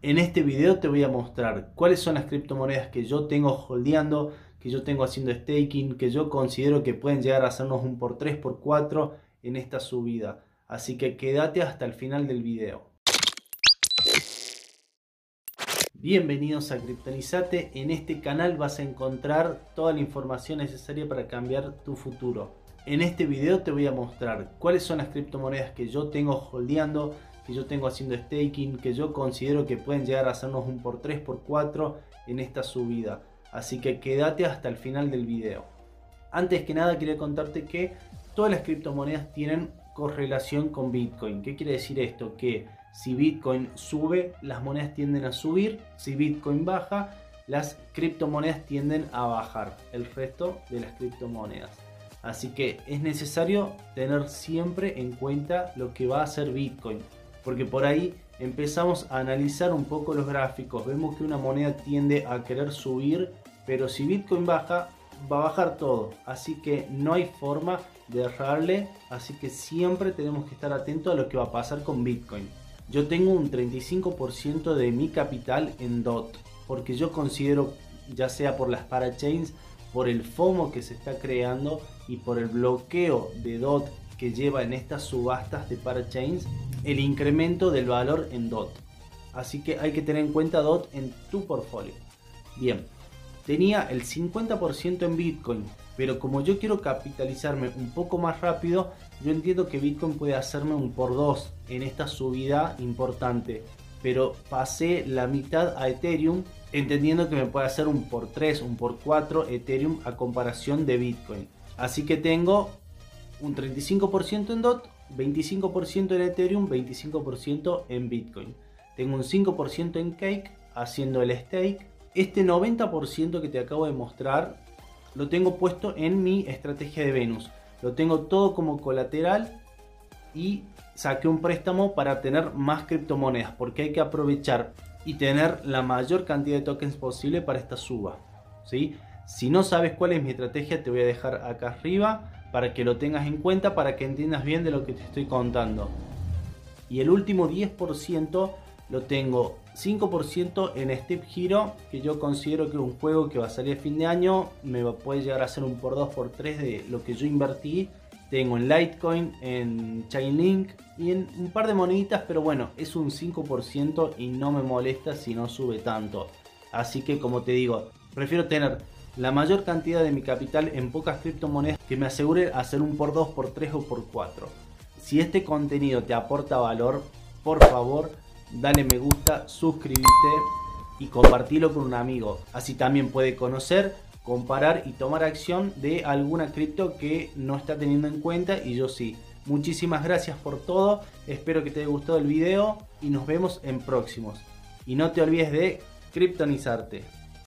En este video te voy a mostrar cuáles son las criptomonedas que yo tengo holdeando, que yo tengo haciendo staking, que yo considero que pueden llegar a hacernos un por 3 por 4 en esta subida. Así que quédate hasta el final del video. Bienvenidos a Kryptonizate. En este canal vas a encontrar toda la información necesaria para cambiar tu futuro. En este video te voy a mostrar cuáles son las criptomonedas que yo tengo holdeando, que yo tengo haciendo staking, que yo considero que pueden llegar a hacernos un por 3 por 4 en esta subida. Así que quédate hasta el final del video. Antes que nada quería contarte que todas las criptomonedas tienen correlación con Bitcoin. ¿Qué quiere decir esto? Que si Bitcoin sube, las monedas tienden a subir. Si Bitcoin baja, las criptomonedas tienden a bajar. El resto de las criptomonedas. Así que es necesario tener siempre en cuenta lo que va a hacer Bitcoin porque por ahí empezamos a analizar un poco los gráficos, vemos que una moneda tiende a querer subir, pero si Bitcoin baja, va a bajar todo, así que no hay forma de errarle, así que siempre tenemos que estar atentos a lo que va a pasar con Bitcoin. Yo tengo un 35% de mi capital en DOT, porque yo considero, ya sea por las parachains, por el FOMO que se está creando y por el bloqueo de DOT que lleva en estas subastas de parachains, el incremento del valor en DOT. Así que hay que tener en cuenta DOT en tu portfolio. Bien, tenía el 50% en Bitcoin, pero como yo quiero capitalizarme un poco más rápido, yo entiendo que Bitcoin puede hacerme un por 2 en esta subida importante. Pero pasé la mitad a Ethereum, entendiendo que me puede hacer un por 3, un por 4 Ethereum a comparación de Bitcoin. Así que tengo un 35% en DOT, 25% en Ethereum, 25% en Bitcoin. Tengo un 5% en Cake haciendo el stake. Este 90% que te acabo de mostrar lo tengo puesto en mi estrategia de Venus. Lo tengo todo como colateral y saqué un préstamo para tener más criptomonedas porque hay que aprovechar y tener la mayor cantidad de tokens posible para esta suba. ¿sí? Si no sabes cuál es mi estrategia te voy a dejar acá arriba para que lo tengas en cuenta, para que entiendas bien de lo que te estoy contando. Y el último 10% lo tengo 5% en Step Hero, que yo considero que es un juego que va a salir a fin de año, me puede llegar a ser un por 2 por 3 de lo que yo invertí. Tengo en Litecoin, en Chainlink y en un par de moneditas, pero bueno, es un 5% y no me molesta si no sube tanto. Así que como te digo, prefiero tener la mayor cantidad de mi capital en pocas criptomonedas que me asegure hacer un por 2, por 3 o por 4. Si este contenido te aporta valor, por favor, dale me gusta, suscríbete y compartilo con un amigo. Así también puede conocer, comparar y tomar acción de alguna cripto que no está teniendo en cuenta y yo sí. Muchísimas gracias por todo, espero que te haya gustado el video y nos vemos en próximos. Y no te olvides de criptonizarte.